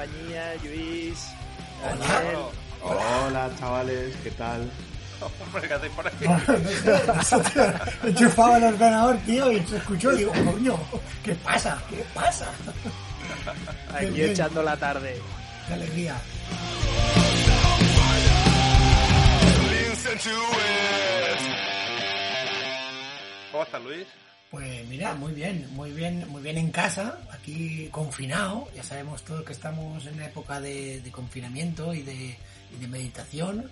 compañía, Luis. Daniel. Hola chavales, ¿qué tal? Hombre, ¿qué hacéis por aquí? Enchufaba el ordenador, tío, y se escuchó y digo, coño, ¿qué pasa? ¿Qué pasa? Aquí echando la tarde. Qué alegría. ¿Cómo estás, Luis? Pues mira, muy bien, muy bien, muy bien en casa, aquí confinado, ya sabemos todos que estamos en una época de, de confinamiento y de, y de, meditación,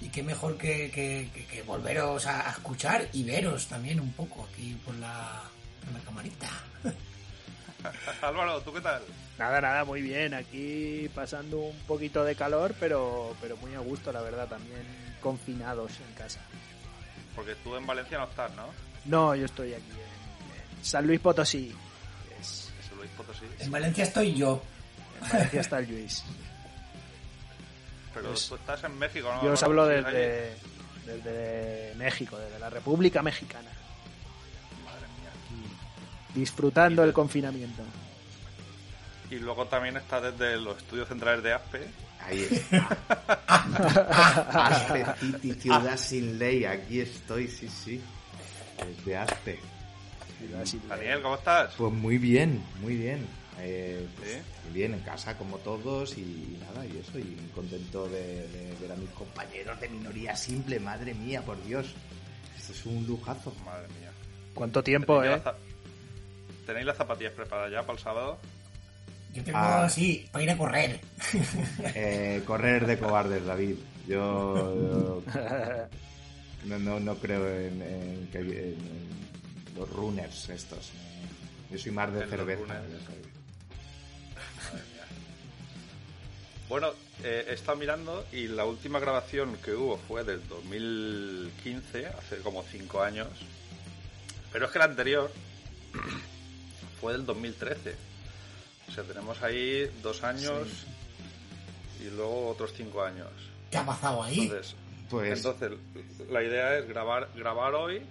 y qué mejor que, que, que volveros a, escuchar y veros también un poco aquí por la, por la camarita. Álvaro, ¿tú qué tal? Nada, nada, muy bien, aquí pasando un poquito de calor, pero, pero muy a gusto, la verdad, también confinados en casa. Porque tú en Valencia no estás, ¿no? No, yo estoy aquí San Luis Potosí. Es... San Luis Potosí. En Valencia estoy yo. En Valencia está el Luis. Pero pues, tú estás en México, ¿no? Yo os hablo desde, desde México, desde la República Mexicana. Madre mía. Disfrutando el confinamiento. Y luego también está desde los estudios centrales de ASPE. Ahí está. Aspe, Titi, ciudad sin ley. Aquí estoy, sí, sí. Desde Aspe. Daniel, ¿cómo estás? Pues muy bien, muy bien. Eh, pues, ¿Sí? Bien, en casa como todos y nada, y eso, y muy contento de, de, ver a mis compañeros de minoría simple, madre mía, por Dios. Esto es un lujazo. Madre mía. ¿Cuánto tiempo, ¿Tenéis eh? la ¿Tenéis las zapatillas preparadas ya para el sábado? Yo tengo Ah. así, para ir a correr. Eh, correr de cobardes, David. Yo no, no, no creo en, en que- en- en los runners estos. Yo soy más de En los cerveza. Bueno, eh, he estado mirando y la última grabación que hubo fue del 2015, hace como 5 años. Pero es que la anterior fue del 2013. O sea, tenemos ahí dos años y luego otros 5 años. ¿Qué ha pasado ahí? Entonces, Pues entonces, la idea es grabar, grabar hoy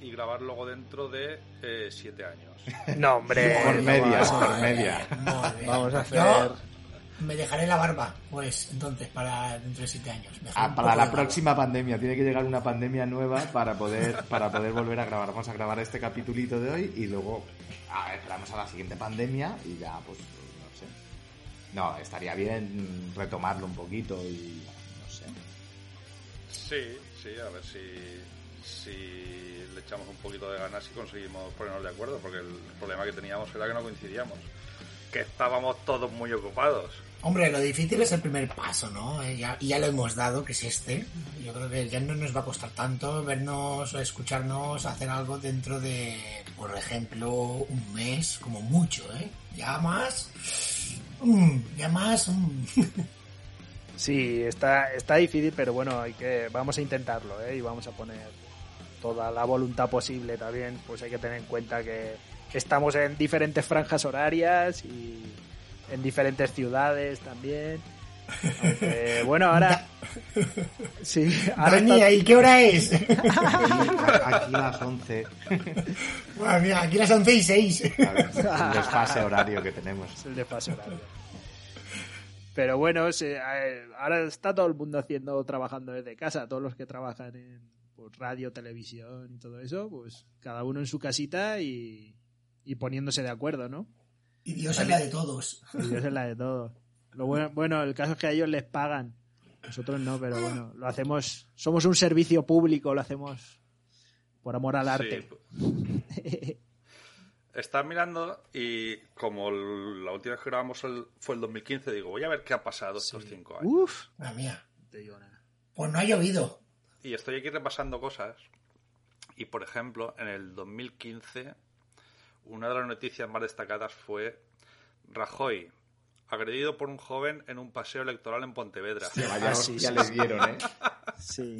y grabar luego dentro de 7 años. No, hombre. por media, por media. Vamos a hacer. Yo me dejaré la barba, pues, entonces, para dentro de siete años. Ah, para la barba. próxima pandemia, tiene que llegar una pandemia nueva para poder, para poder volver a grabar. Vamos a grabar este capitulito de hoy y luego a ver, esperamos a la siguiente pandemia y ya, pues, no sé. No, estaría bien retomarlo un poquito y no sé. Sí, sí, a ver si, si le echamos un poquito de ganas y conseguimos ponernos de acuerdo, porque el problema que teníamos era que no coincidíamos, que estábamos todos muy ocupados. Hombre, lo difícil es el primer paso, ¿no? Eh, ya, y ya lo hemos dado, que es este. Yo creo que ya no nos va a costar tanto vernos o escucharnos hacer algo dentro de, por ejemplo, un mes, como mucho, ¿eh? Ya más... mm, ya más... mm. Sí, está, está difícil, pero bueno, hay que, vamos a intentarlo, ¿eh? Y vamos a poner toda la voluntad posible también. Pues hay que tener en cuenta que estamos en diferentes franjas horarias y en diferentes ciudades también. Aunque, bueno, ahora. Sí, ahora Dani, ¿y qué hora es? Aquí, las 11, Bueno, mira, aquí las 11 y 6. a ver, el desfase horario que tenemos. es el desfase horario. Pero bueno, ahora está todo el mundo haciendo, trabajando desde casa, todos los que trabajan en pues, radio, televisión y todo eso, pues cada uno en su casita y, y poniéndose de acuerdo, ¿no? Y Dios es la de todos. Y Dios es la de todo. Lo bueno, bueno, el caso es que a ellos les pagan. Nosotros no, pero bueno, lo hacemos, somos un servicio público, lo hacemos por amor al arte. Sí, Estaba mirando y como la última vez que grabamos el- fue el 2015, digo, voy a ver qué ha pasado estos cinco años. Uf, Madre mía. te digo nada. Pues no ha llovido. Y estoy aquí repasando cosas. Y por ejemplo, en el 2015, una de las noticias más destacadas fue Rajoy, agredido por un joven en un paseo electoral en Pontevedra. Vaya Ah, sí, hostia sí, le sí. dieron, ¿eh? Sí.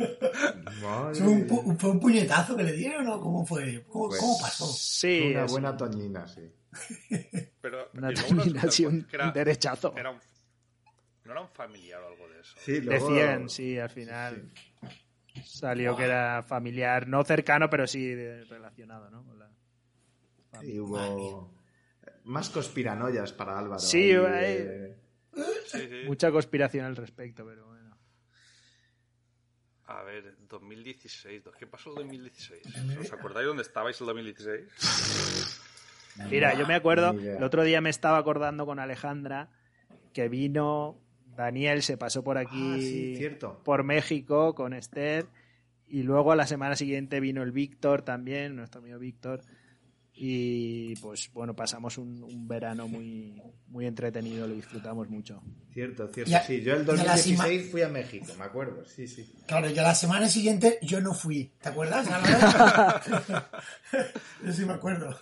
Madre ¿Fue un, mía. pu- fue un puñetazo que le dieron o cómo fue? ¿Cómo, Pues- cómo pasó? Sí, Una buena toñina, sí. Pero, Una que era- un derechazo. era un- no era un familiar o algo de eso. Sí, luego- Decían, sí, al final salió que era familiar, no cercano, pero sí relacionado, ¿no? Con la Sí, familia. hubo, más conspiranoias para Álvaro. Sí, ahí, eh. Sí, sí. Mucha conspiración al respecto, pero bueno. A ver, 2016. ¿Qué pasó en 2016? ¿Os acordáis dónde estabais en 2016? Mira, yo me acuerdo, el otro día me estaba acordando con Alejandra que vino Daniel, se pasó por aquí, Ah, sí, cierto. por México con Esther, y luego a la semana siguiente vino el Víctor también, nuestro amigo Víctor, y pues bueno, pasamos un, un verano muy, muy entretenido, lo disfrutamos mucho. Cierto, cierto. Sí, yo el ya la 2016 fui a México, me acuerdo. Sí, sí. Claro, ya la semana siguiente yo no fui. ¿Te acuerdas? Yo sí me acuerdo.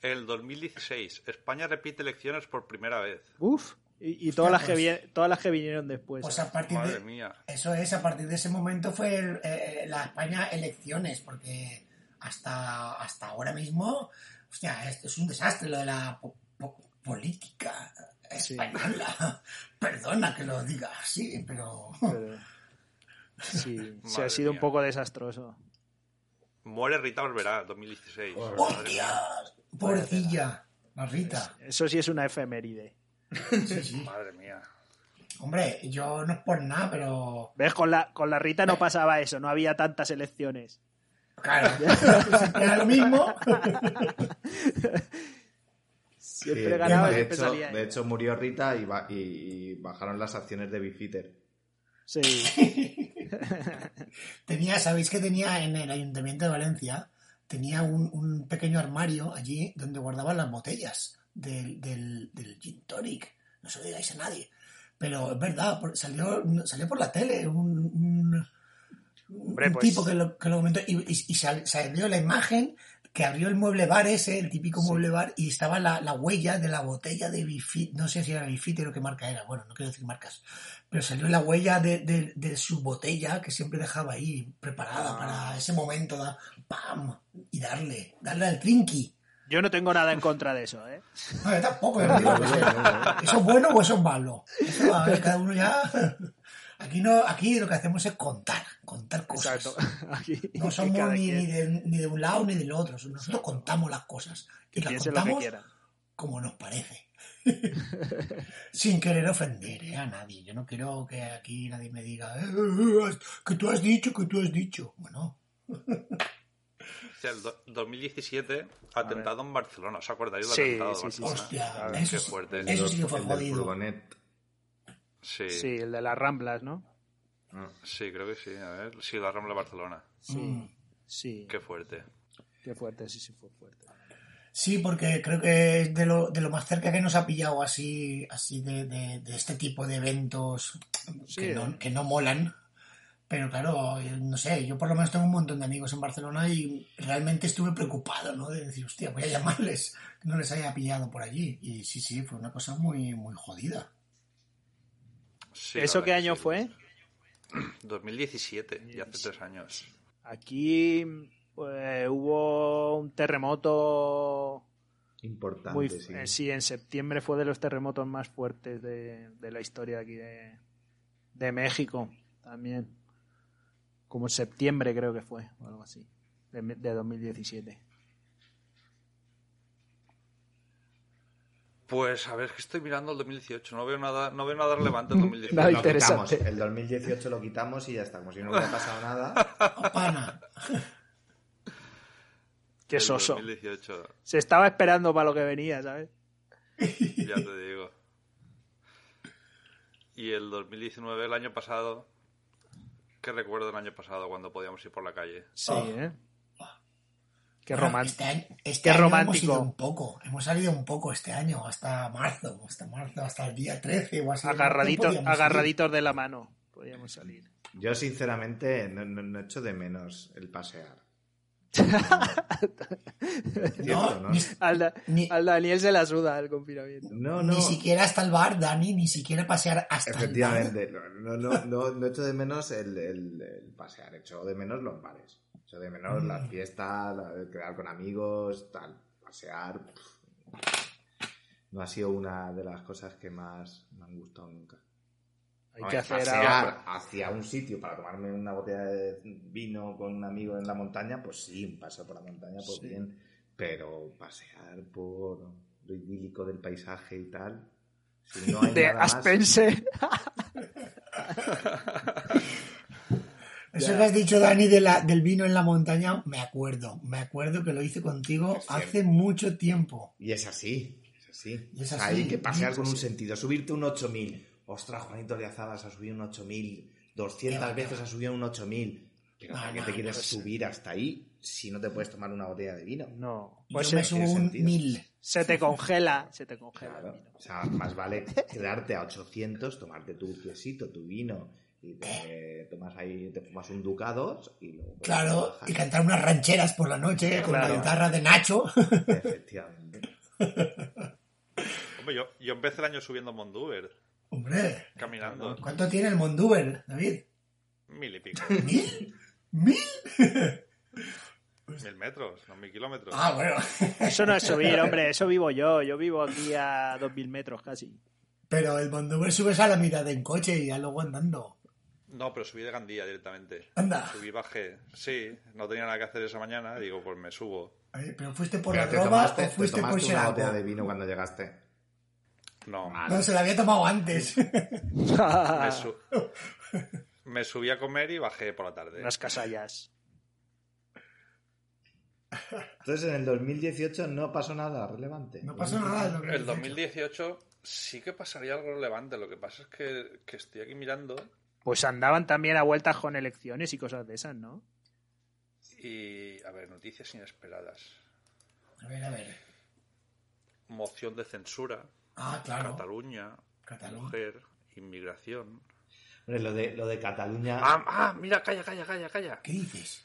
El 2016. España repite elecciones por primera vez. Uf, y, y todas, las que pues- vi- todas las que vinieron después. Pues ¿eh? a partir Madre de... mía. Eso es, a partir de ese momento fue el- eh, la España elecciones, porque hasta, hasta ahora mismo, hostia, esto es un desastre lo de la po- po- política Sí. española. Perdona que lo diga así, pero... Pero- sí, se ha sido un mía. poco desastroso. Muere Rita Barberá, 2016. Madre mía. ¡Hostia! Pobrecilla, la Rita. Eso sí es una efeméride. Sí, sí. Madre mía. Hombre, yo no es por nada, pero... ¿Ves? Con la, con la Rita no pasaba eso, no había tantas elecciones. Claro, siempre era lo mismo. Siempre Sí, ganaba, de, siempre hecho, salía. de hecho, murió Rita y, ba- y- y bajaron las acciones de Bifitter. Sí, Tenía, ¿sabéis que tenía en el Ayuntamiento de Valencia? Tenía un, un pequeño armario allí donde guardaban las botellas del, del, del gin tonic. No se lo digáis a nadie. Pero es verdad, salió, salió por la tele un, un, un Hombre, pues- tipo que lo, que lo comentó y, y- y sal- salió la imagen que abrió el mueble bar ese, el típico mueble bar, y estaba la, la huella de la botella de Bifit, no sé si era Bifit o qué marca era, bueno, no quiero decir marcas, pero salió la huella de, de- de su botella que siempre dejaba ahí, preparada para ese momento, da, ¡pam! Y darle, darle al trinky. Yo no tengo nada en contra de eso, ¿eh? No, yo tampoco, yo digo ¿Eso es bueno o eso es malo? Eso, a ver, cada uno ya... Aquí, no, aquí lo que hacemos es contar, contar cosas. Exacto. Aquí, No somos ni, de, ni de un lado ni del otro. Nosotros contamos las cosas. Y las piense lo que contamos como nos parece. Sin querer ofender ¿eh? a nadie. Yo no quiero que aquí nadie me diga "Eh, eh, que tú has dicho, que tú has dicho. Bueno, el do- 2017, atentado en Barcelona. ¿Os acordáis del Sí, atentado de sí, sí, Barcelona? hostia, Claro, eso, qué es- fuerte. eso sí que fue jodido. Sí, Sí, sí, el de las Ramblas, ¿no? creo que sí. A ver, sí, la Rambla de Barcelona. Sí, Mm. sí. Qué fuerte. Qué fuerte, sí, sí, fue fuerte. Sí, porque creo que es de lo, de lo más cerca que nos ha pillado así, así de, de- de este tipo de eventos Sí, que, ¿eh? no, que no molan. Pero claro, yo no sé, yo por lo menos tengo un montón de amigos en Barcelona y realmente estuve preocupado, ¿no? De decir, hostia, voy a llamarles, que no les haya pillado por allí. Y sí, sí, fue una cosa muy, muy jodida. Sí, ¿Eso qué año sí. fue? 2017, ya hace tres años. Aquí pues, hubo un terremoto Importante, muy sí. eh, sí, en septiembre fue de los terremotos más fuertes de, de la historia aquí de, de México también. Como en septiembre creo que fue, o algo así, de, de 2017. Pues a ver, es que estoy mirando el 2018. No veo nada, no veo nada relevante en 2018. Nada Lo interesante. quitamos. El 2018 lo quitamos y ya está, como si no hubiera pasado nada. Oh. Qué El soso. 2018, Se estaba esperando para lo que venía, ¿sabes? ya te digo. Y el 2019, el año pasado. ¿Qué recuerdo del año pasado cuando podíamos ir por la calle? Sí, Oh. ¿eh? Qué Bueno, romántico. Este año, este Qué año romántico. hemos ido un poco, hemos salido un poco este año, hasta marzo, hasta marzo, hasta el día 13 o así. Agarraditos, agarraditos de la mano. Podíamos salir. Yo, sinceramente, no, no, no echo de menos el pasear. No, Cierto, ¿no? ni, Al, Da- Ni- al Daniel se la suda el confinamiento. No, no. ni siquiera hasta el bar, Dani, ni siquiera pasear hasta el bar. Efectivamente, no, no, no, no, no echo de menos el, el- el pasear, echo de menos los bares. Echo de menos Mm. las fiestas, la- el quedar con amigos, tal. Pasear. pff, No ha sido una de las cosas que más me han gustado nunca. Hay Hombre, que hacer pasear hacia un sitio para tomarme una botella de vino con un amigo en la montaña, pues sí, un paseo por la montaña, pues Sí. bien. pero pasear por lo idílico del paisaje y tal. Si no hay De nada más- Aspense. Eso que has dicho, Dani, de la, del vino en la montaña, me acuerdo. Me acuerdo que lo hice contigo hace mucho tiempo. Y es así, es así. Y es O sea, así, hay que pasear con un sentido. Subirte un 8000. Ostras, Juanito de Azadas ha subido un 8000. 200 Qué va, veces ha subido un 8000. Pero No, ¿para qué no, te quieres no sé. subir hasta ahí si no te puedes tomar una botella de vino? No. Yo Pues me se, subo un sentido. mil. se te congela. Se te congela. el Claro. vino. O sea, más vale quedarte a 800, tomarte tu quesito, tu vino y te tomas ahí, te fumas un ducados y luego... Claro, y cantar unas rancheras por la noche con Claro. la guitarra de Nacho. Efectivamente. Hombre, yo, yo empecé el año subiendo Monduber, Hombre, caminando. ¿cuánto tiene el Monduber, David? Mil y pico. ¿Mil? ¿Mil? Mil metros, no mil kilómetros. Ah, bueno. Eso no es subir, hombre. Eso vivo yo. Yo vivo aquí a 2.000 metros casi. Pero el Monduber subes a la mirada en coche y ya luego andando. No, pero subí de Gandía directamente. Anda. Subí, bajé. Sí, no tenía nada que hacer esa mañana. Digo, pues me subo. Ay, ¿Pero fuiste por Pero la te roba tomaste, o te fuiste por tomaste una botella de vino cuando llegaste. No. No, se la había tomado antes. me, su- me subí a comer y bajé por la tarde. Unas casallas. Entonces, en el 2018 no pasó nada relevante. No pasó nada. lo que El has 2018 sí que pasaría algo relevante. Lo que pasa es que, que estoy aquí mirando Pues andaban también a vueltas con elecciones y cosas de esas, ¿no? y, a ver, noticias inesperadas. A ver, a ver. Moción de censura, Ah, claro. Cataluña, Cataluña. mujer, inmigración. Hombre, lo de, lo de Cataluña. Ah, ah, mira, calla, calla, calla, calla. ¿Qué dices?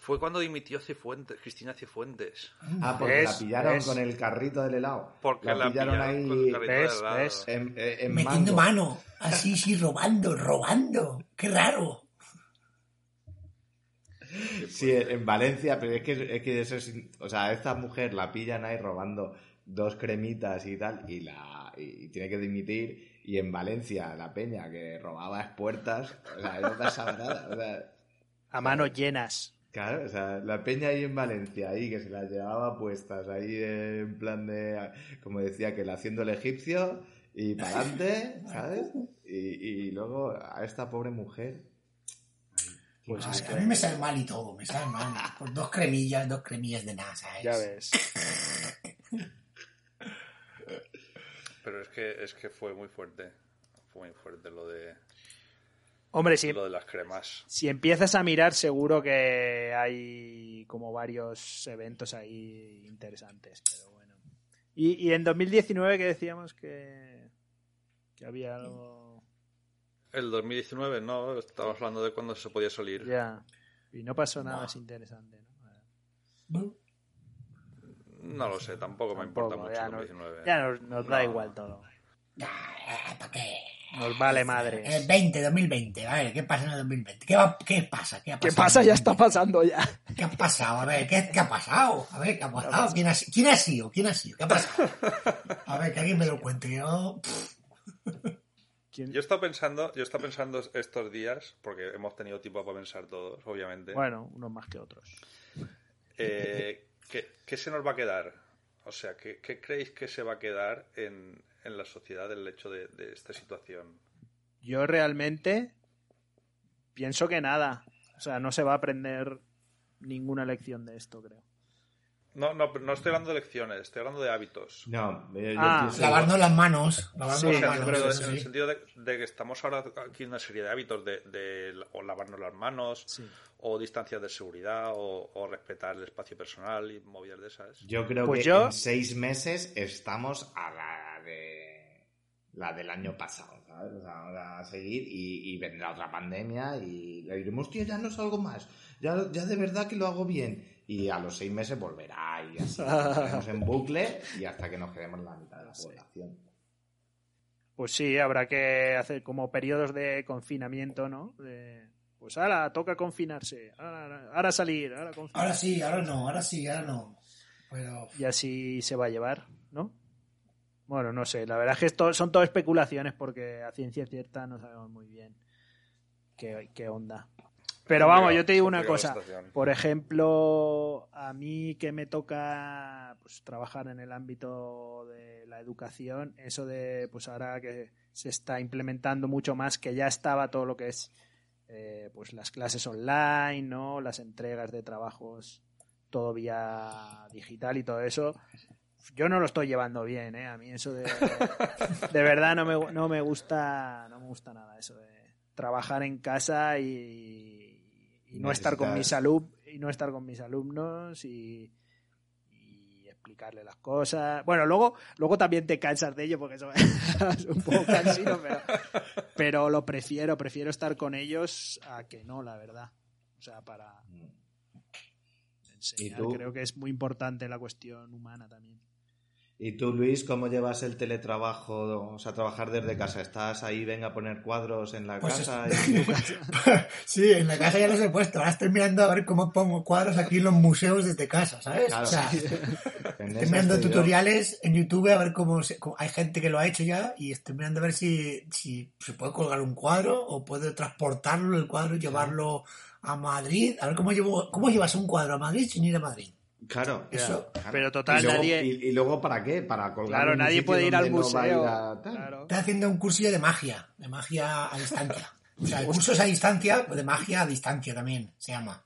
Fue cuando dimitió Cifuentes, Cristina Cifuentes. Ah, porque ¿Ves? la pillaron ¿Ves? con el carrito del helado. Porque la, la pillaron, pillaron ahí con el carrito ¿Ves? de helado. ¿Ves? en, eh, en Metiendo mango. mano. Así, sí, robando, robando. Qué raro. Sí, en Valencia, pero es que, es que eso es. O sea, esta mujer la pillan ahí robando dos cremitas y tal, y la y tiene que dimitir. Y en Valencia, la peña que robaba espuertas, o sea, no pasaba nada. O sea, A manos llenas. Claro, o sea, la peña ahí en Valencia, ahí que se las llevaba puestas, ahí en plan de, como decía, que la haciendo el egipcio y para adelante, ¿sabes? Y, y luego a esta pobre mujer. Pues Ay, es a mí me sale mal y todo, me sale mal. Por dos cremillas, dos cremillas de nada, ¿sabes? Ya ves. Es que, es que fue muy fuerte. Fue muy fuerte lo de, Hombre, si, lo de las cremas. si empiezas a mirar, seguro que hay como varios eventos ahí interesantes, pero bueno. Y, y en 2019 que decíamos que, que había algo... El 2019, no, estábamos hablando de cuando se podía salir. Ya. Y no pasó nada Buah. así interesante, ¿no? No lo sé, tampoco, me Tampoco, importa mucho ya el nos- 2019. Ya nos, nos da No. igual todo. Ah, ¿Para qué? Nos vale El madres. 20, 2020. A ver, ¿qué pasa en el 2020? ¿Qué, va- qué pasa? ¿Qué, ha ¿Qué pasado pasa? Ya el está 2020? pasando ya. ¿Qué ha pasado? A ver, ¿qué, qué ha pasado? A ver, ¿qué ha pasado? ¿Quién ha, ¿Quién ha sido? ¿Quién ha sido? ¿Qué ha pasado? A ver, que alguien me lo cuente. Yo, ¿Quién- Yo he estado pensando, yo he estado pensando estos días, porque hemos tenido tiempo para pensar todos, obviamente. Bueno, unos más que otros. Eh, ¿qué, se nos va a quedar? O sea, ¿qué, qué creéis que se va a quedar en, en la sociedad del hecho de, de esta situación? Yo realmente pienso que nada. O sea, no se va a aprender ninguna lección de esto, creo. No, no, no estoy hablando de lecciones, estoy hablando de hábitos. No, yo, yo Ah, lavarnos las manos. Lavarnos Sí, O las sea, manos. pero eso en el sentido de, de que estamos ahora aquí en una serie de hábitos de, de o lavarnos las manos, Sí. o distancias de seguridad, o, o respetar el espacio personal y movidas de esas. Yo creo Pues que yo- en seis meses estamos a la de la del año pasado, ¿sabes? O sea, vamos a seguir y, y vendrá otra pandemia y le diremos, tío, ya no salgo más, ya, ya de verdad que lo hago bien. Y a los seis meses volverá y así, estaremos en bucle y hasta que nos quedemos la mitad de la población. Pues sí, habrá que hacer como periodos de confinamiento, ¿no? De, pues ahora toca confinarse, ahora, ahora salir, ahora confinarse. Ahora sí, ahora no, ahora sí, ahora no. Pero Y así se va a llevar, ¿no? Bueno, no sé, la verdad es que esto son todo especulaciones porque a ciencia cierta no sabemos muy bien qué, qué onda. Pero vamos, yo te digo una cosa. Por ejemplo, a mí que me toca pues, trabajar en el ámbito de la educación, eso de, pues ahora que se está implementando mucho más, que ya estaba todo lo que es eh, pues las clases online, ¿no? Las entregas de trabajos todo vía digital y todo eso. Yo no lo estoy llevando bien, ¿eh? A mí eso de... De verdad no me, no me gusta no me gusta nada eso de trabajar en casa y, y no estar con mis alumnos y no estar con mis alumnos y, y explicarle las cosas. Bueno, luego luego también te cansas de ello porque eso es un poco cansino, pero, pero lo prefiero, prefiero estar con ellos a que no, la verdad. O sea, para enseñar tú? creo que es muy importante la cuestión humana también. ¿Y tú, Luis, cómo llevas el teletrabajo? O sea, trabajar desde casa. ¿Estás ahí, venga a poner cuadros en la Pues casa? es- y- Sí, en la casa ya los he puesto. Ahora estoy mirando a ver cómo pongo cuadros aquí en los museos desde casa, ¿sabes? Claro. O sea, En estoy mirando yo. tutoriales en YouTube a ver cómo, se- hay gente que lo ha hecho ya y estoy mirando a ver si, si se puede colgar un cuadro o puede transportarlo el cuadro y llevarlo a Madrid. A ver cómo llevo, cómo llevas un cuadro a Madrid sin ir a Madrid. Claro. Eso. claro. Pero total, ¿Y luego, nadie- Y, y luego para qué? Para colgar Claro, nadie puede ir al no a museo. Claro. Estoy haciendo un cursillo de magia, de magia a distancia. O sea, cursos a distancia, de magia a distancia también se llama.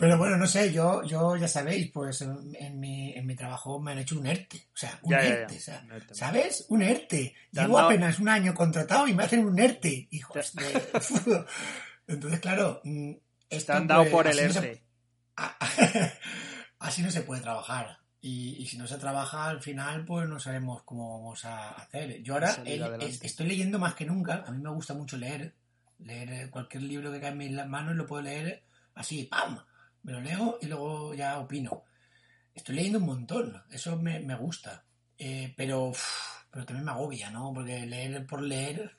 Pero bueno, no sé, yo, yo ya sabéis, pues en, en mi, en mi trabajo me han hecho un ERTE. O sea, un Ya, ya, ya. ERTE. o sea, Un ERTE. ¿Sabes? Un ERTE. Llevo dado- apenas un año contratado y me hacen un ERTE. Hijos de... Entonces, claro, mm, esto, Te han dado pues, por el no ERTE. así no se puede trabajar. Y, y si no se trabaja al final, pues no sabemos cómo vamos a hacer. Yo ahora es- estoy leyendo más que nunca. A mí me gusta mucho leer. Leer cualquier libro que cae en mis manos lo puedo leer así, ¡pam! Me lo leo y luego ya opino. Estoy leyendo un montón. Eso me, me gusta. Eh, pero, pero también me agobia, ¿no? Porque leer por leer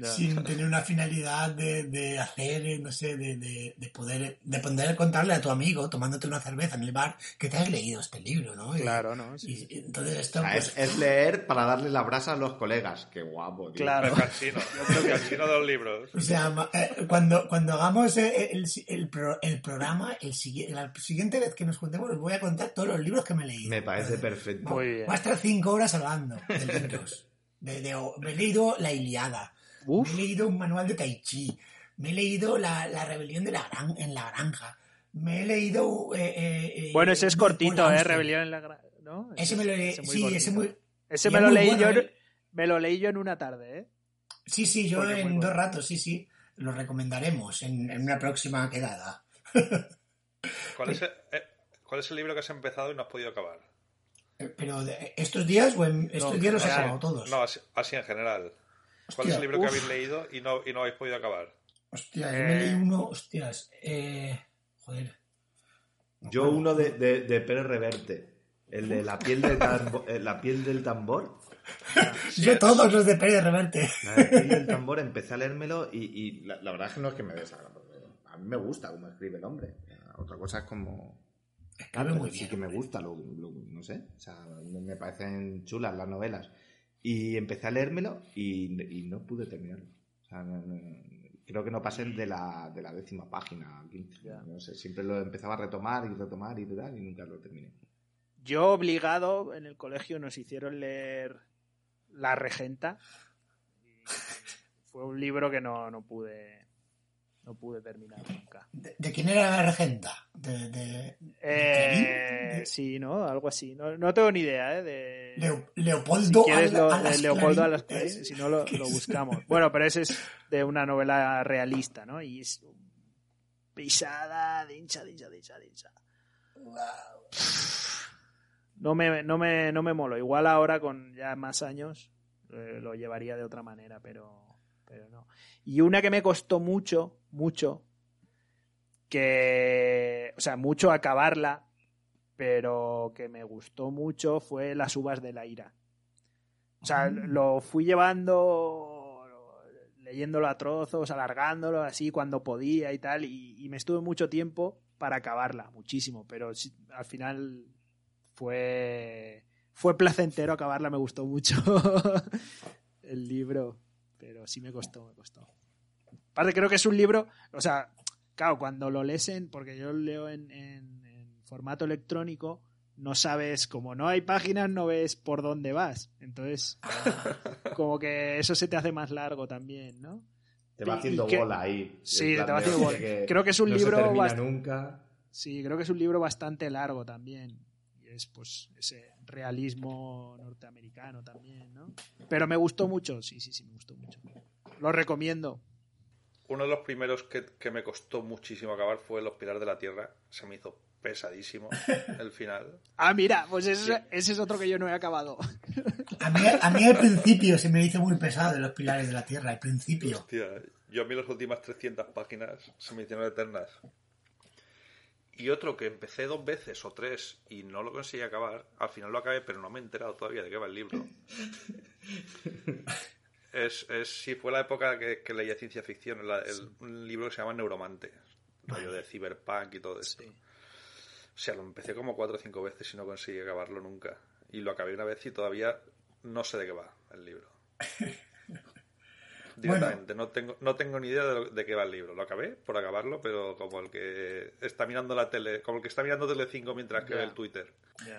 Ya. sin tener una finalidad de, de hacer, eh, no sé, de, de, de poder de poder contarle a tu amigo tomándote una cerveza en el bar que te has leído este libro, ¿no? Y- Claro, ¿no? Sí. Y, y entonces esto, O sea, pues, es, es leer para darle la brasa a los colegas. Qué guapo, tío. Claro. El cansino. El cansino de los libros. o sea, eh, cuando, cuando hagamos eh, el, el, pro- el programa, el, la siguiente vez que nos juntemos, os voy a contar todos los libros que me he leído. Me parece perfecto. Muy bien. Voy a estar cinco horas hablando de libros. De- de- me he leído La Iliada. Uf. Me he leído un manual de Tai Chi. Me he leído La, la rebelión de la gran, en la granja. Me he leído... eh, eh, eh, Bueno, ese es cortito, ¿eh? Auster. Rebelión en la Gra- ¿no? Ese me lo leí. muy Sí, cortito. ese muy... Ese me lo leí bueno, yo, ¿eh? me lo leí yo en una tarde, ¿eh? Sí, sí, yo Porque en bueno. dos ratos, sí, sí. Lo recomendaremos en, en una próxima quedada. ¿Cuál es, el, eh, ¿Cuál es el libro que has empezado y no has podido acabar? Eh, Pero estos días o en estos No, días los he general. acabado todos. No, así, así en general. ¿Cuál es el libro que habéis leído y no, y no habéis podido acabar? Hostia, yo me Eh. leí uno, hostias. Eh, joder. Yo uno de, de, de Pérez Reverte. El de la piel, de tambo- eh, la piel del tambor. yo todos los de Pérez Reverte. La piel del tambor empecé a leérmelo y, y la, la verdad es que no es que me desagrade. porque A mí me gusta cómo escribe el hombre. Otra cosa es como... Escribe muy sí bien. que me gusta, lo, lo- no sé. O sea, me parecen chulas las novelas. Y empecé a leérmelo y, y no pude terminarlo. O sea, no- no- creo que no pasé de la, de la décima página, 15. Ya. No sé, siempre lo empezaba a retomar y retomar y tal y nunca lo terminé. Yo obligado en el colegio nos hicieron leer La Regenta. Y fue un libro que no, no pude no pude terminar nunca. ¿De, de quién era la regenta? ¿De, de, Eh, Clarín? sí, ¿no? Algo así. No, no tengo ni idea, ¿eh? De... Leo- Si Leopoldo quieres lo- Alas de Leopoldo Clarín, Es- si no lo, buscamos. Bueno, pero ese es de una novela realista, ¿no? Y es pisada, dincha, dincha, dincha, dincha. No me, no me, no me molo. Igual ahora con ya más años eh, lo llevaría de otra manera, pero, pero no. Y una que me costó mucho, mucho, que, o sea, mucho acabarla, pero que me gustó mucho fue Las uvas de la ira. O sea, Mm. lo fui llevando, leyéndolo a trozos, alargándolo así cuando podía y tal, y, y me estuve mucho tiempo para acabarla, muchísimo, pero al final fue, fue placentero acabarla, me gustó mucho el libro, pero sí me costó, me costó. Aparte, creo que es un libro, o sea, claro, cuando lo lees en, porque yo lo leo en, en- en formato electrónico, no sabes, como no hay páginas, no ves por dónde vas. Entonces, como que eso se te hace más largo también, ¿no? Te va haciendo que- bola ahí. Sí, te va haciendo bola. Creo que es un no libro se termina nunca. Sí, creo que es un libro bastante largo también. Y es pues ese realismo norteamericano también, ¿no? Pero me gustó mucho, sí, sí, sí, me gustó mucho. Lo recomiendo. Uno de los primeros que, que me costó muchísimo acabar fue Los Pilares de la Tierra. Se me hizo pesadísimo el final. Ah, mira, pues ese, Sí. ese es otro que yo no he acabado. A mí, a mí al principio se me hizo muy pesado de los pilares de la tierra, al principio. Hostia, yo a mí las últimas 300 páginas se me hicieron eternas. Y otro que empecé dos veces o tres y no lo conseguí acabar, al final lo acabé, pero no me he enterado todavía de qué va el libro. es, es sí, fue la época que, que leía ciencia ficción, la- el- un libro que se llama Neuromante, rollo de cyberpunk y todo esto. O sea, lo empecé como cuatro o cinco veces y no conseguí acabarlo nunca. Y lo acabé una vez y todavía no sé de qué va el libro. Directamente, no, tengo, no tengo ni idea de, lo- de qué va el libro. Lo acabé por acabarlo, pero como el que está mirando la tele, como el que está mirando Telecinco mientras que ve el Twitter.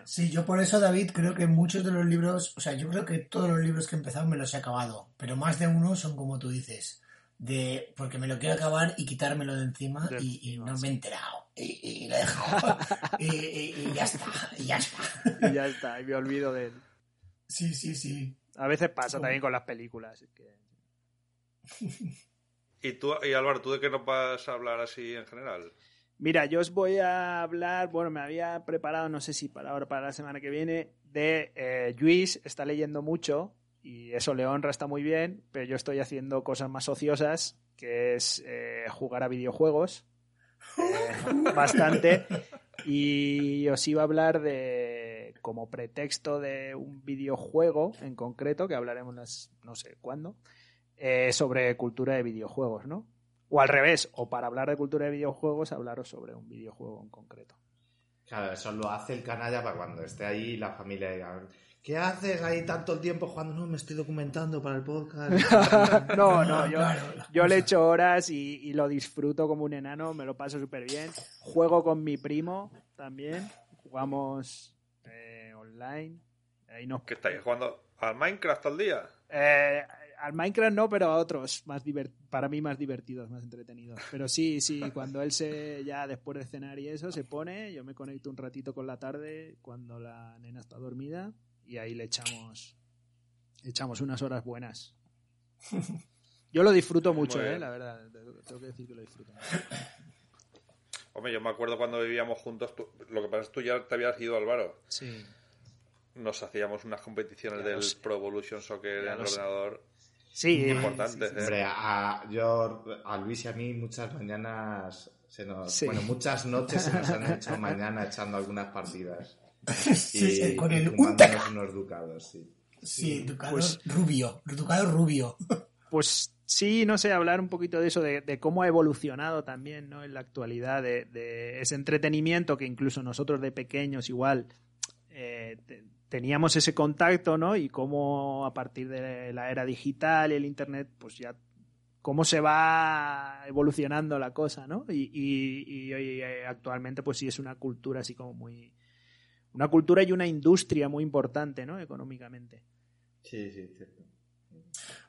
Sí, yo por eso, David, creo que muchos de los libros, o sea, yo creo que todos los libros que he empezado me los he acabado, pero más de uno son como tú dices, de porque me lo quiero acabar y quitármelo de encima y, no me he enterado y, y lo he dejado y, y- y ya está, y ya está. Y ya está, y me olvido de él. Sí, sí, sí. A veces pasa también con las películas. es que- ¿Y tú, y Álvaro, tú de qué nos vas a hablar así en general? Mira, yo os voy a hablar, bueno, me había preparado, no sé si para ahora, para la semana que viene, de eh, Luis, está leyendo mucho y eso le honra, está muy bien, pero yo estoy haciendo cosas más ociosas, que es eh, jugar a videojuegos, eh, bastante, y os iba a hablar de, como pretexto de un videojuego en concreto, que hablaremos las, no sé cuándo, eh, sobre cultura de videojuegos, ¿no? O al revés, o para hablar de cultura de videojuegos, hablaros sobre un videojuego en concreto. Claro, eso lo hace el canalla para cuando esté ahí la familia diga, ¿qué haces ahí tanto tiempo jugando? No, me estoy documentando para el podcast. no, no, yo, Claro, las yo le echo horas y, y lo disfruto como un enano, me lo paso súper bien. Juego con mi primo también, jugamos eh, online. Ahí nos, ¿Qué estáis jugando al Minecraft al día? Eh, al Minecraft no, pero a otros más divert- para mí más divertidos, más entretenidos. Pero sí, sí, cuando él se ya después de cenar y eso se pone, yo me conecto un ratito con la tarde cuando la nena está dormida y ahí le echamos echamos unas horas buenas. Yo lo disfruto mucho, eh, la verdad, tengo que decir que lo disfruto. mucho. Hombre, yo me acuerdo cuando vivíamos juntos, tú- lo que pasa es que tú ya te habías ido, Álvaro. Sí. Nos hacíamos unas competiciones Ya del. Pro Evolution Soccer Ya en el sé. Sí, importantes, ¿eh? Hombre, a, yo, a Luis y a mí muchas mañanas, se nos, Sí. bueno, muchas noches se nos han hecho mañana echando algunas partidas. Sí, sí, con el fumándonos unos ducados, sí. Sí, Ducado Pues- rubio, Ducado rubio. Pues sí, no sé, hablar un poquito de eso, de, de cómo ha evolucionado también ¿no? en la actualidad, de, de ese entretenimiento que incluso nosotros de pequeños igual eh, te- teníamos ese contacto, ¿no? Y cómo a partir de la era digital y el Internet, pues ya cómo se va evolucionando la cosa, ¿no? Y, y- y eh, actualmente pues sí es una cultura así como muy... Una cultura y una industria muy importante, ¿no? Económicamente. Sí, sí, cierto.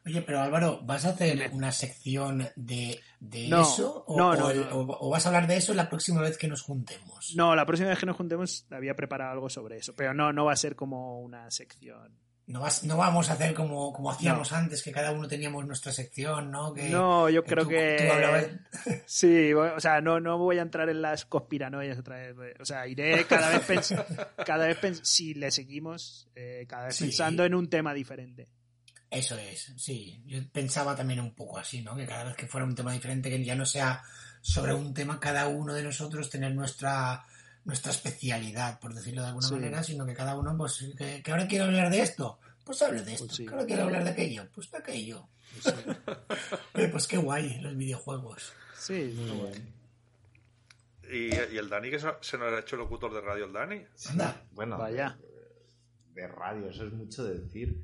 Oye, pero Álvaro, ¿vas a hacer una sección de, de No, eso? O, no, no, o el- vas a hablar de eso la próxima vez que nos juntemos? No, la próxima vez que nos juntemos había preparado algo sobre eso, pero no, no va a ser como una sección. No, vas- no vamos a hacer como, como hacíamos antes, que cada uno teníamos nuestra sección, ¿no? Que, No, yo que creo tú- que tú hablabas- sí, o sea, no, no voy a entrar en las conspiranoias otra vez. O sea, iré cada vez pens- cada vez pens- si le seguimos, eh, cada vez Sí. pensando en un tema diferente. Eso es, sí. Yo pensaba también un poco así, ¿no? Que cada vez que fuera un tema diferente, que ya no sea sobre un tema cada uno de nosotros tener nuestra nuestra especialidad, por decirlo de alguna Sí. manera, sino que cada uno, pues, que, que ahora quiero hablar de esto, pues hable de esto. Pues sí. Que ahora quiero hablar de aquello, pues de aquello. Oye, pues qué guay los videojuegos. Sí, Muy bien. ¿Y, y el Dani que se se nos ha hecho locutor de radio, el Dani? Anda. Bueno, Vaya. De, de radio, eso es mucho decir,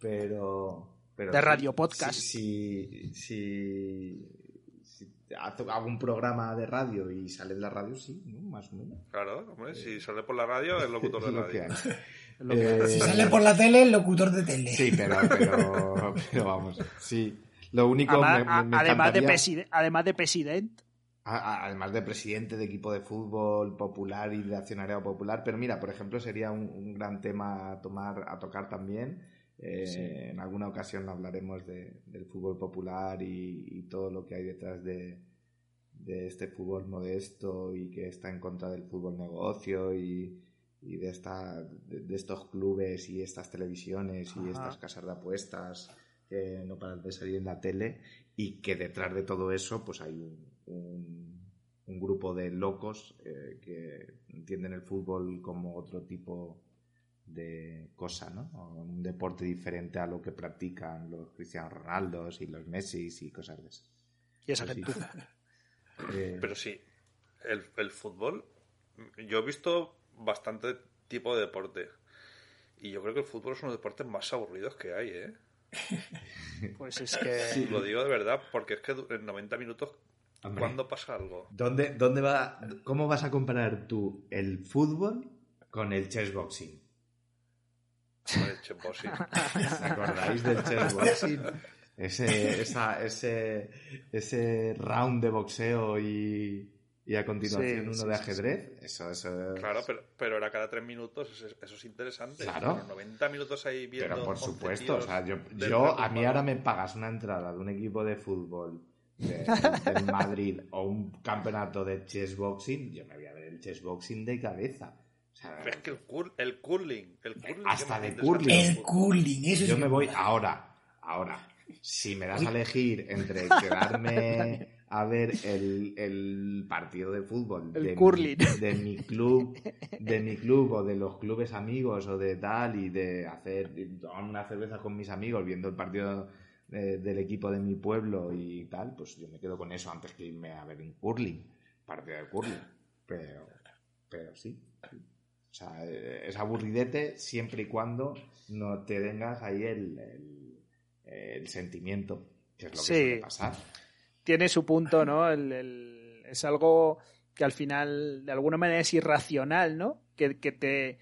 pero... pero De radio podcast. Sí, sí, sí. hago un programa de radio y sale de la radio, sí, ¿no? más o menos. Claro, hombre, si sale por la radio, es locutor de Lo que radio. hay. Si Eh, sale por la tele, el locutor de tele. Sí, pero, pero, pero vamos, sí. Lo único Además, me- me- además, de encantaría- preside- además de presidente. además de presidente de equipo de fútbol popular y de accionariado popular, pero mira, por ejemplo, sería un, un gran tema a tomar, a tocar también. Eh, Sí. En alguna ocasión hablaremos de- del fútbol popular y, y todo lo que hay detrás de, de este fútbol modesto y que está en contra del fútbol negocio y, y de, esta, de, de estos clubes y estas televisiones y estas casas de apuestas que no paran de salir en la tele y que detrás de todo eso pues hay un, un- un grupo de locos eh, que entienden el fútbol como otro tipo de cosa, ¿no? O un deporte diferente a lo que practican los Cristiano Ronaldos y los Messi y cosas de esas. Y esa Pues sí. Eh, Pero sí, el, el fútbol, yo he visto bastante tipo de deporte. Y yo creo que el fútbol es uno de los deportes más aburridos que hay, ¿eh? Pues es que. Lo digo de verdad, porque es que en 90 minutos, Hombre. ¿cuándo pasa algo? ¿Dónde, dónde va, ¿Cómo vas a comparar tú el fútbol con el chessboxing? Chessboxing. ¿Os acordáis del chessboxing? Ese, esa, ese, ese round de boxeo y, y a continuación Sí, uno sí, de sí, ajedrez. Eso, eso. Claro, pero, pero era cada 3 minutos, eso es, eso es interesante. Claro. Pero 90 minutos ahí viendo. Pero por 11 supuesto, o sea, yo, yo a mí ahora me pagas una entrada de un equipo de fútbol de- del Madrid o un campeonato de chessboxing, yo me voy a ver el chessboxing de cabeza. O sea, Pero es que el, cur- el curling, el curling Hasta de curling. El curling, eso yo sí me voy ahora, ahora. Si me das a elegir entre quedarme a ver el, el partido de fútbol El de, mi- curling. de mi club, de mi club o de los clubes amigos o de tal y de hacer una cerveza con mis amigos viendo el partido eh, del equipo de mi pueblo y tal, pues yo me quedo con eso antes que irme a ver un curling, partido de curling. Pero, pero sí. O sea, eh, es aburridete siempre y cuando no te tengas ahí el, el, el sentimiento, que es lo que Sí. suele pasar. tiene su punto, ¿no? El- el- es algo que al final, de alguna manera, es irracional, ¿no? Que, que te,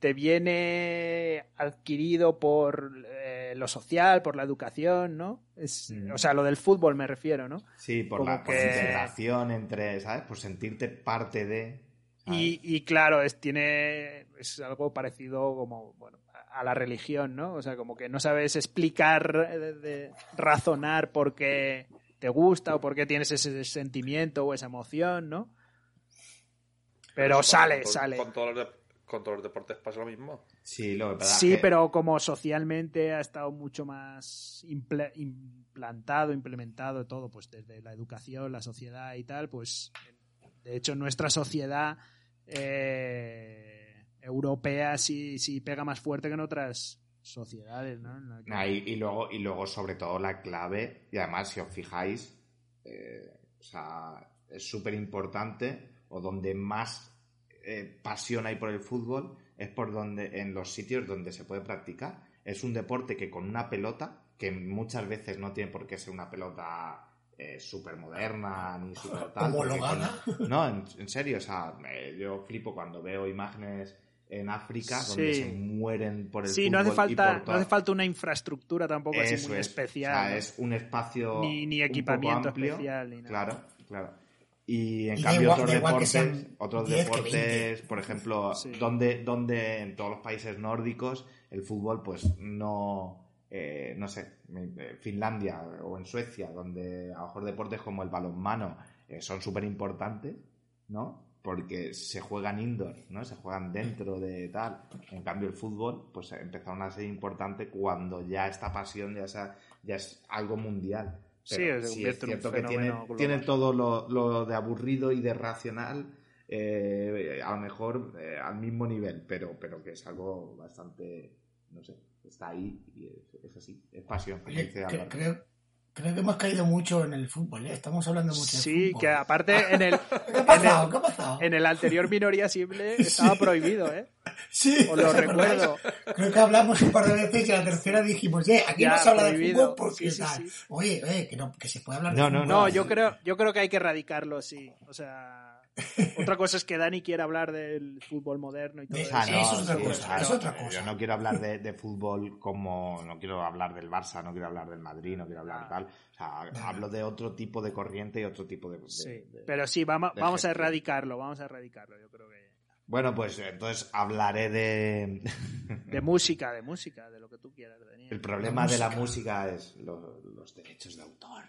te viene adquirido por eh, lo social, por la educación, ¿no? Es, Mm. O sea, lo del fútbol me refiero, ¿no? Sí, por Como la por que- integración entre, ¿sabes? Por sentirte parte de... Y, y claro, es, tiene, es algo parecido como, bueno, a la religión, ¿no? O sea, como que no sabes explicar, eh, de- de- razonar por qué te gusta o por qué tienes ese sentimiento o esa emoción, ¿no? Pero eso sale, con, sale. Con todos, los de- con todos los deportes pasa lo mismo. Sí, lo que pasa es Sí, que- pero como socialmente ha estado mucho más imple- implantado, implementado todo, pues desde la educación, la sociedad y tal, pues de hecho nuestra sociedad eh, europea sí pega más fuerte que en otras sociedades, ¿no? Y luego, y luego, sobre todo, la clave, y además, si os fijáis, eh, o sea, es súper importante, o donde más eh, pasión hay por el fútbol, es por donde, en los sitios donde se puede practicar. Es un deporte que con una pelota, que muchas veces no tiene por qué ser una pelota eh, súper moderna ni súper tal. con- no, en, en serio, o sea, eh, yo flipo cuando veo imágenes en África donde se mueren por el Sí, fútbol. no hace y falta, no hace falta una infraestructura tampoco así eso muy es. especial. O sea, es un espacio. Ni- ni equipamiento amplio. especial ni nada. Claro, claro. Y en Y cambio, igual- otros deportes, otros 10 que deportes, por ejemplo, Sí. donde, donde en todos los países nórdicos el fútbol, pues no. Eh, no sé, eh, Finlandia o en Suecia, donde a lo mejor deportes como el balonmano eh, son súper importantes, ¿no? Porque se juegan indoor, ¿no? Se juegan dentro de tal. En cambio, el fútbol, pues empezaron a ser importante cuando ya esta pasión ya, sea- ya es algo mundial. Sí, Pero es cierto que tiene, tiene todo lo, lo de aburrido y de racional, eh, a lo mejor eh, al mismo nivel, pero, pero que es algo bastante, no sé, está ahí y es, es así, es pasión. Oye, dice cre- Álvaro. creo, Creo que hemos caído mucho en el fútbol, ¿eh? Estamos hablando mucho Sí, que aparte en el, ¿Qué ha pasado? ¿Qué ha pasado? en el anterior minoría simple estaba prohibido, ¿eh? Sí, Os lo recuerdo. Creo que hablamos un par de veces y a la tercera dijimos, eh, aquí Ya, no se habla de fútbol porque Sí, sí, tal. sí. Oye, oye, que, no, que se puede hablar No, de no, fútbol. No, yo creo, yo creo que hay que erradicarlo, sí. O sea, otra cosa es que Dani quiera hablar del fútbol moderno y todo De- eso. Ah, no, eso es otra sí, cosa, es otra Yo cosa. no quiero hablar de, de fútbol como. No quiero hablar del Barça, no quiero hablar del Madrid, no quiero hablar Ah. tal. O sea, hablo de otro tipo de corriente y otro tipo de. de- Sí, de- pero sí, vamos, de vamos a erradicarlo, vamos a erradicarlo, yo creo que... Bueno, pues entonces hablaré de. De música, de música, de lo que tú quieras, Daniel. El problema de la música. música es lo- los derechos de autor.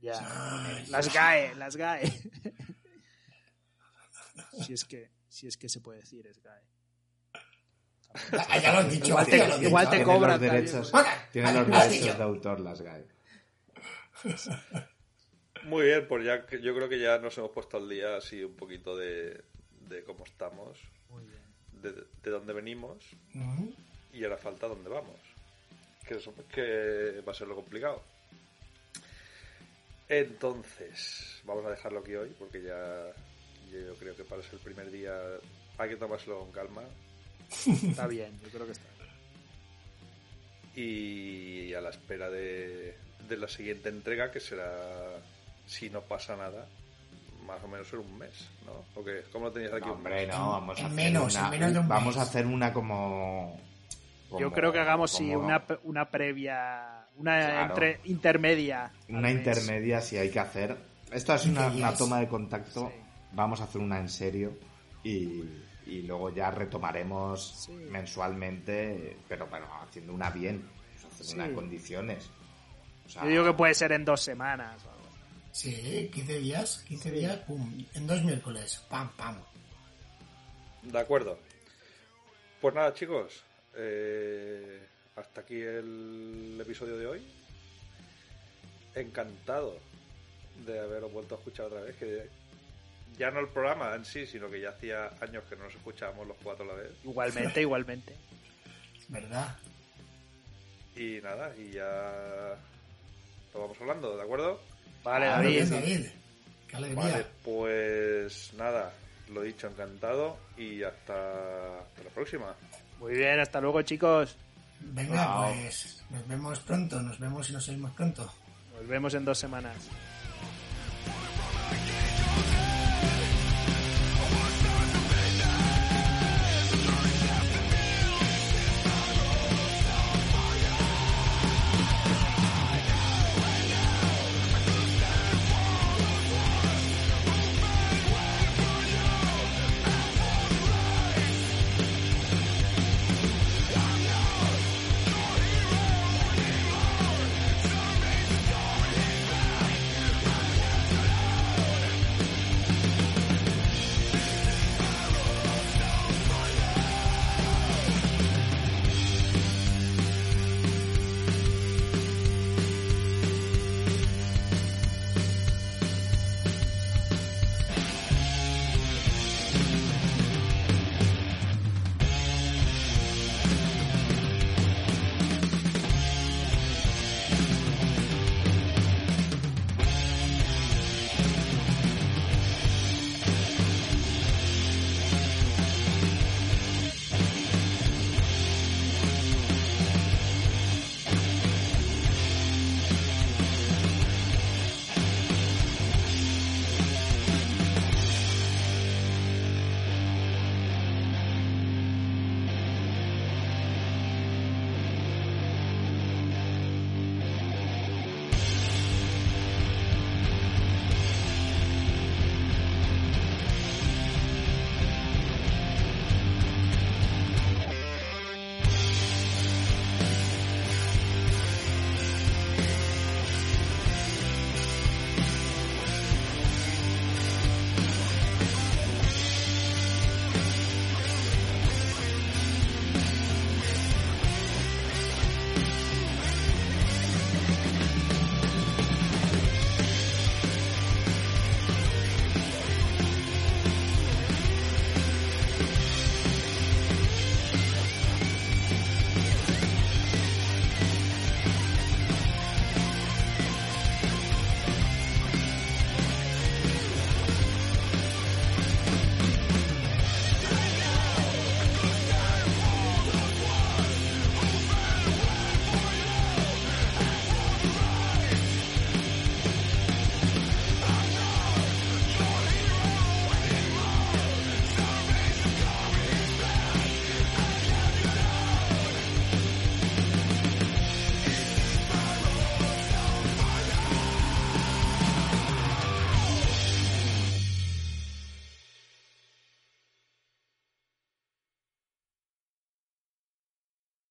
Ya. Ay, Las GAE, las GAE. Si es que, si es que se puede decir, es GAE. Ah, ya lo has dicho. Igual te- igual cobran los también, derechos, pues. tiene los derechos de autor las GAE. Muy bien, pues ya que- yo creo que ya nos hemos puesto al día así un poquito de, de cómo estamos, Muy bien. de, de dónde venimos y ahora falta dónde vamos. Que, eso, que va a ser lo complicado. Entonces, vamos a dejarlo aquí hoy porque ya yo creo que para ser el primer día hay que tomárselo con calma Está bien, yo creo que está y a la espera de, de la siguiente entrega que será, si no pasa nada, más o menos en un mes, ¿no? ¿O qué? ¿Cómo lo tenías aquí? No, un hombre, mes? no, vamos a hacer menos, una, en menos de un vamos a hacer una como, Yo creo que hagamos sí, una, pe- una previa, una Claro. entre- intermedia. una intermedia si hay que hacer. Esto es una, una toma de contacto. Sí. Vamos a hacer una en serio y, y luego ya retomaremos Sí. mensualmente, pero bueno, haciendo una bien, pues hacer Sí. una en condiciones. O sea, Yo digo que puede ser en dos semanas o algo así. Sí, 15 días, 15 días, pum, en dos miércoles, pam, pam. De acuerdo. Pues nada, chicos. eh, hasta aquí el episodio de hoy. Encantado de haberos vuelto a escuchar otra vez. Que ya no el programa en sí, sino que ya hacía años que no nos escuchábamos los cuatro a la vez. Igualmente, igualmente. ¿Verdad? Y nada, y ya lo vamos hablando, ¿de acuerdo? Vale, Muy David. bien, David. Qué alegría. Vale, pues nada, lo dicho, encantado y hasta, hasta la próxima. Muy bien, hasta luego, chicos. Venga, pues nos vemos pronto, nos vemos y nos oímos pronto. Nos vemos en dos semanas.